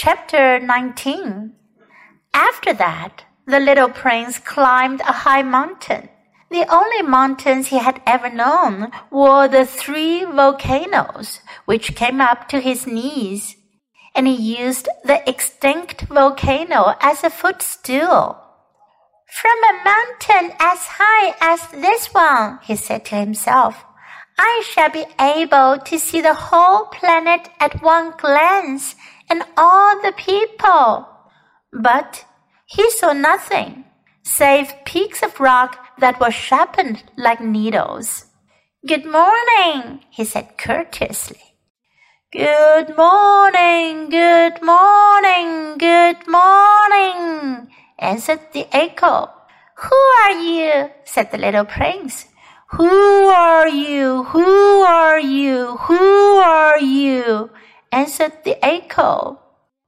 Chapter 19 After that, the little prince climbed a high mountain. The only mountains he had ever known were the three volcanoes, which came up to his knees, and he used the extinct volcano as a footstool. From a mountain as high as this one, he said to himself, I shall be able to see the whole planet at one glance and all the people. But he saw nothing save peaks of rock that were sharpened like needles. Good morning, he said courteously. Good morning, good morning, good morning, answered the echo. Who are you? said the little prince. Who are you? Who are you? Who are you? Answered the echo.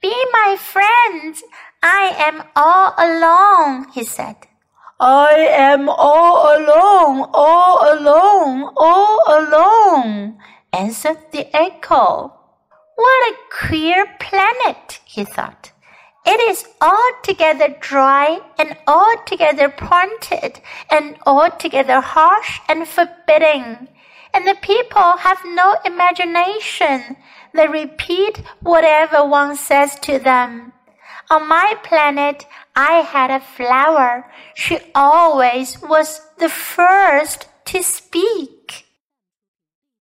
Be my friend. I am all alone, he said. I am all alone, all alone, all alone, answered the echo. What a queer planet, he thought. It is altogether dry and altogether pointed and altogether harsh and forbidding. And the people have no imagination. They repeat whatever one says to them. On my planet, I had a flower. She always was the first to.